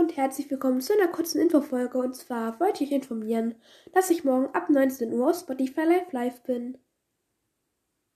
und herzlich willkommen zu einer kurzen Infofolge. Und zwar wollte ich informieren, dass ich morgen ab 19 Uhr auf Spotify Live Live bin.